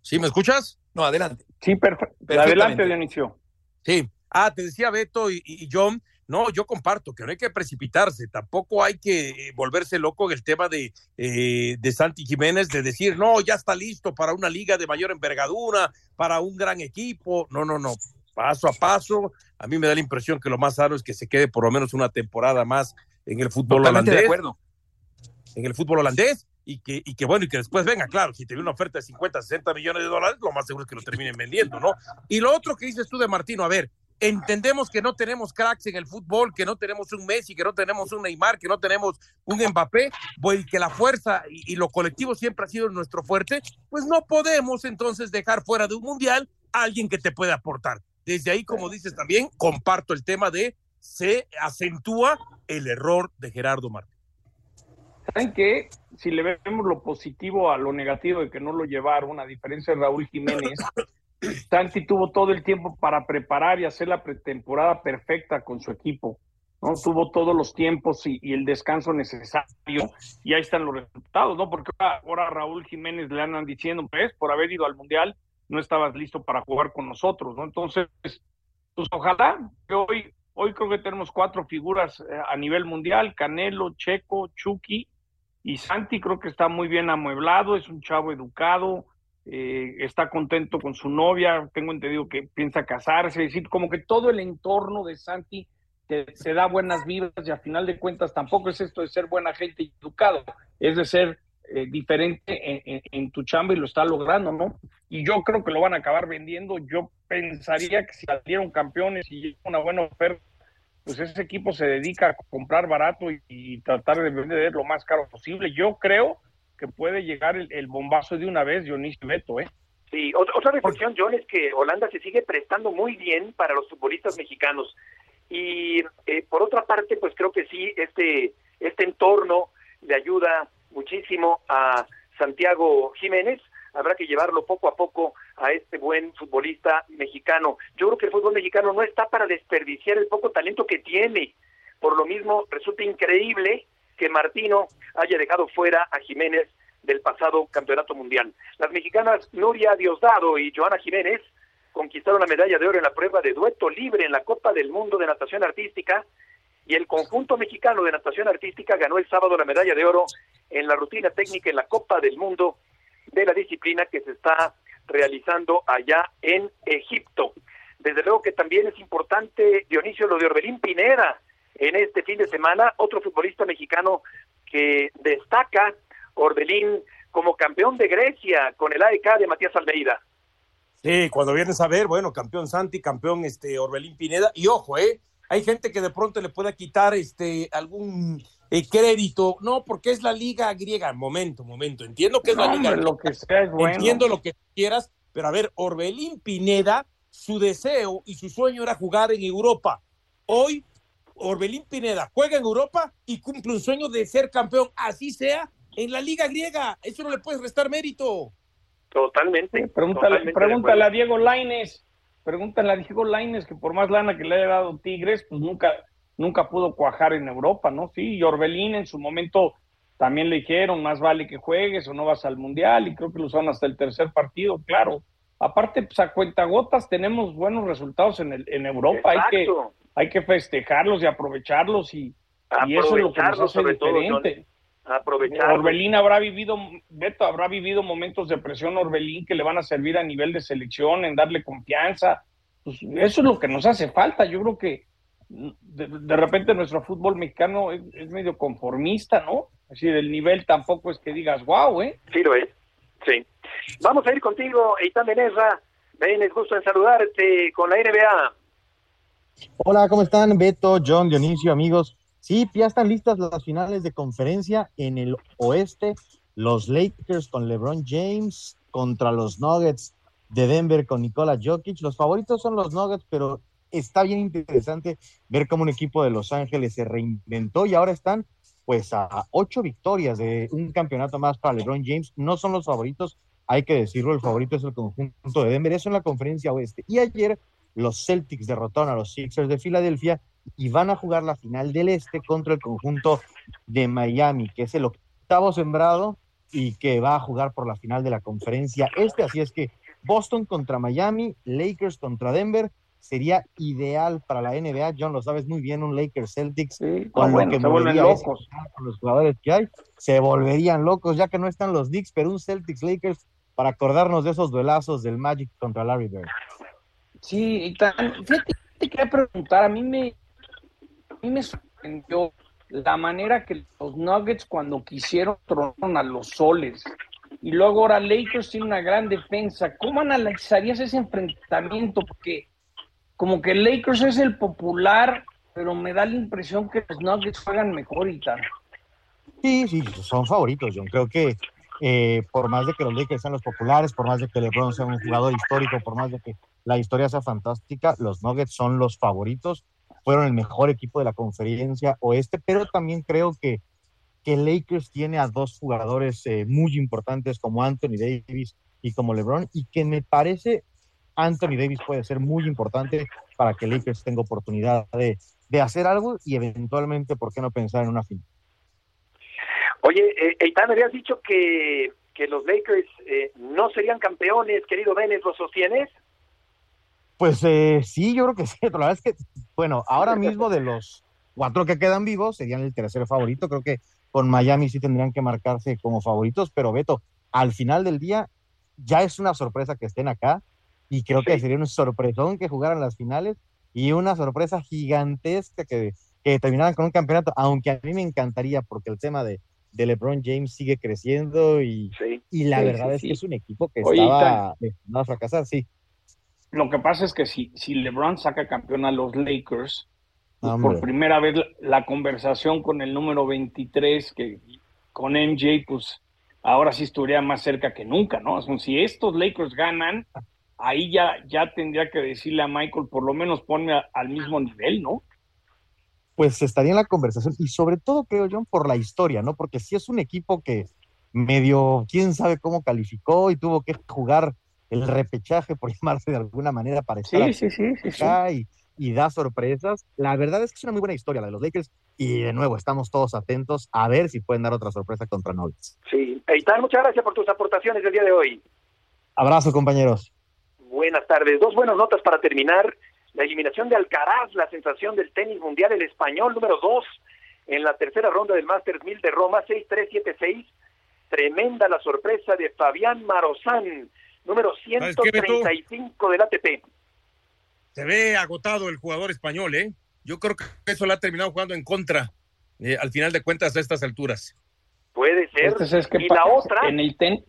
[SPEAKER 8] ¿Sí me escuchas?
[SPEAKER 6] No, adelante.
[SPEAKER 7] Sí, perfecto. Adelante, Dionisio.
[SPEAKER 8] Sí. Ah, te decía Beto y, y John no, yo comparto que no hay que precipitarse, tampoco hay que eh, volverse loco en el tema de, eh, de Santi Jiménez, de decir, no, ya está listo para una liga de mayor envergadura, para un gran equipo. No, no, no, paso a paso. A mí me da la impresión que lo más sano es que se quede por lo menos una temporada más en el fútbol holandés.
[SPEAKER 6] de acuerdo.
[SPEAKER 8] En el fútbol holandés y que, y que bueno, y que después venga, claro, si te viene una oferta de 50, 60 millones de dólares, lo más seguro es que lo terminen vendiendo, ¿no? Y lo otro que dices tú de Martino, a ver, Entendemos que no tenemos cracks en el fútbol, que no tenemos un Messi, que no tenemos un Neymar, que no tenemos un Mbappé, pues que la fuerza y, lo colectivo siempre ha sido nuestro fuerte, pues no podemos entonces dejar fuera de un mundial a alguien que te puede aportar. Desde ahí, como dices también, comparto el tema de se acentúa el error de Gerardo Martín.
[SPEAKER 7] ¿Saben qué? Si le vemos lo positivo a lo negativo de que no lo llevaron, a diferencia de Raúl Jiménez, Santi tuvo todo el tiempo para preparar y hacer la pretemporada perfecta con su equipo. ¿no? Tuvo todos los tiempos y, el descanso necesario y ahí están los resultados, ¿no? Porque ahora, Raúl Jiménez le andan diciendo, pues, por haber ido al Mundial, no estabas listo para jugar con nosotros, ¿no? Entonces, pues ojalá que hoy, hoy creo que tenemos cuatro figuras eh, a nivel mundial, Canelo, Checo, Chucky y Santi creo que está muy bien amueblado, es un chavo educado, eh, está contento con su novia, tengo entendido que piensa casarse, decir, como que todo el entorno de Santi se da buenas vidas y a final de cuentas tampoco es esto de ser buena gente y educado, es de ser eh, diferente en, tu chamba y lo está logrando, ¿no? Y yo creo que lo van a acabar vendiendo, yo pensaría que si salieron campeones y una buena oferta, pues ese equipo se dedica a comprar barato y, tratar de vender lo más caro posible. Yo creo puede llegar el, bombazo de una vez, Dionisio Beto, ¿eh?
[SPEAKER 10] Sí, otra, reflexión, John, es que Holanda se sigue prestando muy bien para los futbolistas mexicanos. Y eh, por otra parte, pues creo que sí, este, este entorno le ayuda muchísimo a Santiago Jiménez. Habrá que llevarlo poco a poco a este buen futbolista mexicano. Yo creo que el fútbol mexicano no está para desperdiciar el poco talento que tiene. Por lo mismo, resulta increíble que Martino haya dejado fuera a Jiménez del pasado campeonato mundial. Las mexicanas Nuria Diosdado y Joana Jiménez conquistaron la medalla de oro en la prueba de dueto libre en la Copa del Mundo de Natación Artística y el conjunto mexicano de natación artística ganó el sábado la medalla de oro en la rutina técnica en la Copa del Mundo de la disciplina que se está realizando allá en Egipto. Desde luego que también es importante, Dionisio, lo de Orbelín Pineda, en este fin de semana, otro futbolista mexicano que destaca, Orbelín, como campeón de Grecia con el AEK de Matías Almeida.
[SPEAKER 8] Sí, cuando vienes a ver, bueno, campeón Santi, campeón este Orbelín Pineda, y ojo, eh, hay gente que de pronto le pueda quitar este algún eh, crédito, no, porque es la liga griega, momento, momento, entiendo que es la liga
[SPEAKER 7] lo que sea es bueno.
[SPEAKER 8] entiendo lo que quieras, pero a ver, Orbelín Pineda, su deseo y su sueño era jugar en Europa. Hoy, Orbelín Pineda juega en Europa y cumple un sueño de ser campeón, así sea, en la liga griega. Eso no le puedes restar mérito.
[SPEAKER 10] Totalmente.
[SPEAKER 7] Pregúntale, pregúntale a Diego Laines, pregúntale a Diego Laines que por más lana que le haya dado Tigres, pues nunca, nunca pudo cuajar en Europa, ¿no? Sí, y Orbelín en su momento también le dijeron, más vale que juegues o no vas al Mundial, y creo que lo usaron hasta el tercer partido, claro. Aparte, pues a cuentagotas tenemos buenos resultados en, el, en Europa, hay que, hay que festejarlos y aprovecharlos, y, y eso es lo que nos hace diferente.
[SPEAKER 10] Aprovechar.
[SPEAKER 7] Orbelín habrá vivido, Beto habrá vivido momentos de presión Orbelín que le van a servir a nivel de selección, en darle confianza. Pues eso es lo que nos hace falta. Yo creo que de, de repente nuestro fútbol mexicano es, es, medio conformista, ¿no? Así del nivel tampoco es que digas, wow, ¿eh?
[SPEAKER 10] Sí, lo es. Sí. Vamos a ir contigo, Eitan Benerra. Ven, es gusto en saludarte con la NBA.
[SPEAKER 16] Hola, ¿cómo están? Beto, John, Dionisio, amigos. Sí, ya están listas las finales de conferencia en el oeste. Los Lakers con LeBron James contra los Nuggets de Denver con Nikola Jokic. Los favoritos son los Nuggets, pero está bien interesante ver cómo un equipo de Los Ángeles se reinventó y ahora están pues a ocho victorias de un campeonato más para LeBron James. No son los favoritos, hay que decirlo, el favorito es el conjunto de Denver. Eso en la conferencia oeste. Y ayer los Celtics derrotaron a los Sixers de Filadelfia y van a jugar la final del este contra el conjunto de Miami, que es el octavo sembrado y que va a jugar por la final de la conferencia este. Así es que Boston contra Miami, Lakers contra Denver, sería ideal para la NBA. John, lo sabes muy bien, un Lakers Celtics
[SPEAKER 7] con bueno, lo que se vuelven locos
[SPEAKER 16] con los jugadores que hay, se volverían locos ya que no están los Knicks, pero un Celtics Lakers para acordarnos de esos duelazos del Magic contra Larry Bird.
[SPEAKER 7] Sí, y tan, fíjate, te quería preguntar, a mí me mí me sorprendió la manera que los Nuggets cuando quisieron tronaron a los soles. Y luego ahora Lakers tiene una gran defensa. ¿Cómo analizarías ese enfrentamiento? Porque como que Lakers es el popular, pero me da la impresión que los Nuggets juegan mejor y tal.
[SPEAKER 16] Sí, sí, son favoritos. Yo creo que eh, por más de que los Lakers sean los populares, por más de que LeBron sea un jugador histórico, por más de que la historia sea fantástica, los Nuggets son los favoritos fueron el mejor equipo de la conferencia oeste, pero también creo que, que Lakers tiene a dos jugadores eh, muy importantes como Anthony Davis y como LeBron, y que me parece Anthony Davis puede ser muy importante para que Lakers tenga oportunidad de, de hacer algo y eventualmente, ¿por qué no pensar en una final?
[SPEAKER 10] Oye, eh, Eitan, habías dicho que, que los Lakers eh, no serían campeones, querido Vélez, ¿lo sostienes?
[SPEAKER 16] Pues eh, sí, yo creo que sí, pero la verdad es que, bueno, ahora mismo de los cuatro que quedan vivos serían el tercer favorito, creo que con Miami sí tendrían que marcarse como favoritos, pero Beto, al final del día ya es una sorpresa que estén acá y creo que sería un sorpresón que jugaran las finales y una sorpresa gigantesca que, que terminaran con un campeonato, aunque a mí me encantaría porque el tema de, de LeBron James sigue creciendo y, y la
[SPEAKER 7] Sí,
[SPEAKER 16] verdad
[SPEAKER 7] sí,
[SPEAKER 16] es que es un equipo que
[SPEAKER 7] Oye,
[SPEAKER 16] estaba destinado a fracasar, sí.
[SPEAKER 7] Lo que pasa es que si, si LeBron saca campeón a los Lakers, pues, por primera vez la, la conversación con el número 23, que con MJ, pues ahora sí estaría más cerca que nunca, ¿no? O sea, si estos Lakers ganan, ahí ya, ya tendría que decirle a Michael, por lo menos ponme a- al mismo nivel, ¿no?
[SPEAKER 16] pues estaría en la conversación y sobre todo creo yo por la historia, ¿no? Porque si es un equipo que medio, quién sabe cómo calificó y tuvo que jugar el repechaje, por llamarse de alguna manera, para estar
[SPEAKER 7] Sí, sí, sí, sí, sí.
[SPEAKER 16] acá Y, y da sorpresas. La verdad es que es una muy buena historia la de los Lakers y de nuevo estamos todos atentos a ver si pueden dar otra sorpresa contra Nuggets.
[SPEAKER 10] Sí. Eitan, muchas gracias por tus aportaciones del día de hoy.
[SPEAKER 16] Abrazo, compañeros.
[SPEAKER 10] Buenas tardes. Dos buenas notas para terminar. La eliminación de Alcaraz, la sensación del tenis mundial, el español número dos en la tercera ronda del Masters 1000 de Roma, 6-3-7-6. Tremenda la sorpresa de Fabián Marozán, número
[SPEAKER 8] ¿Sabes qué, Beto?
[SPEAKER 10] 135 del ATP.
[SPEAKER 8] Se ve agotado el jugador español, ¿eh? Yo creo que eso lo ha terminado jugando en contra, eh, al final de cuentas, a estas alturas.
[SPEAKER 10] Puede ser.
[SPEAKER 7] Entonces, es que
[SPEAKER 10] y la otra,
[SPEAKER 7] En el, ten,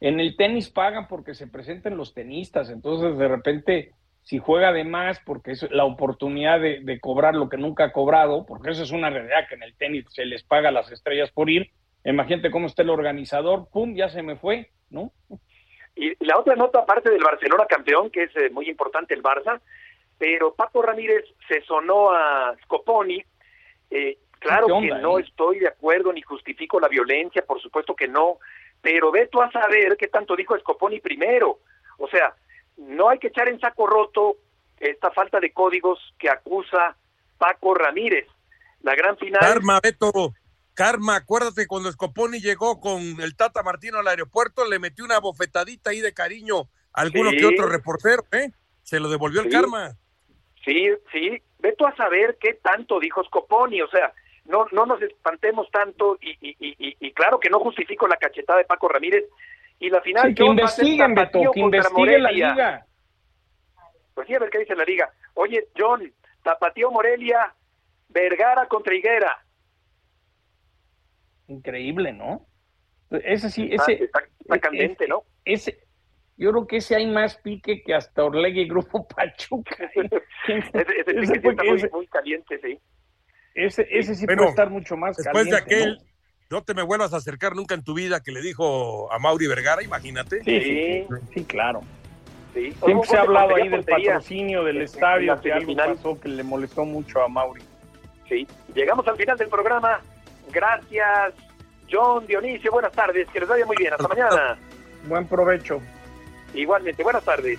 [SPEAKER 7] En el tenis pagan porque se presenten los tenistas, entonces de repente si juega de más porque es la oportunidad de, cobrar lo que nunca ha cobrado, porque eso es una realidad que en el tenis se les paga a las estrellas por ir, imagínate cómo está el organizador, pum, ya se me fue, ¿no?
[SPEAKER 10] Y la otra nota, aparte del Barcelona campeón, que es eh, muy importante el Barça, pero Paco Ramírez se sonó a Scoponi, eh, claro que no estoy de acuerdo ni justifico la violencia, por supuesto que no, pero ve tú a saber qué tanto dijo Scoponi primero. O sea, no hay que echar en saco roto esta falta de códigos que acusa Paco Ramírez. La gran final.
[SPEAKER 8] Karma, Beto. Karma, acuérdate cuando Scoponi llegó con el Tata Martino al aeropuerto, le metió una bofetadita ahí de cariño a alguno que otro reportero, ¿eh? Se lo devolvió el karma.
[SPEAKER 10] Sí, sí. Veto a saber qué tanto dijo Scoponi, o sea, no, no nos espantemos tanto y, y, y, y claro que no justifico la cachetada de Paco Ramírez, y la final
[SPEAKER 7] que investiguen, Beto, que investiguen la liga.
[SPEAKER 10] Pues sí, a ver qué dice la liga. Oye, John, Tapatío Morelia, Vergara contra Higuera.
[SPEAKER 7] Increíble, ¿no? Ese sí, ese...
[SPEAKER 10] Está, candente, ¿no?
[SPEAKER 7] Ese, yo creo que ese hay más pique que hasta Orlegui y Grupo Pachuca.
[SPEAKER 10] ese, ese, está muy, muy, caliente, sí.
[SPEAKER 7] Ese, ese sí puede estar mucho más
[SPEAKER 8] después
[SPEAKER 7] caliente.
[SPEAKER 8] de aquel no te me vuelvas a acercar nunca en tu vida que le dijo a Mauri Vergara, imagínate.
[SPEAKER 7] Sí, sí, claro. Siempre se ha hablado ahí del patrocinio del estadio, que algo pasó que le molestó mucho a Mauri.
[SPEAKER 10] Sí, llegamos al final del programa. Gracias, John, Dionisio, buenas tardes, que les vaya muy bien. Hasta mañana.
[SPEAKER 7] Buen provecho.
[SPEAKER 10] Igualmente, buenas tardes.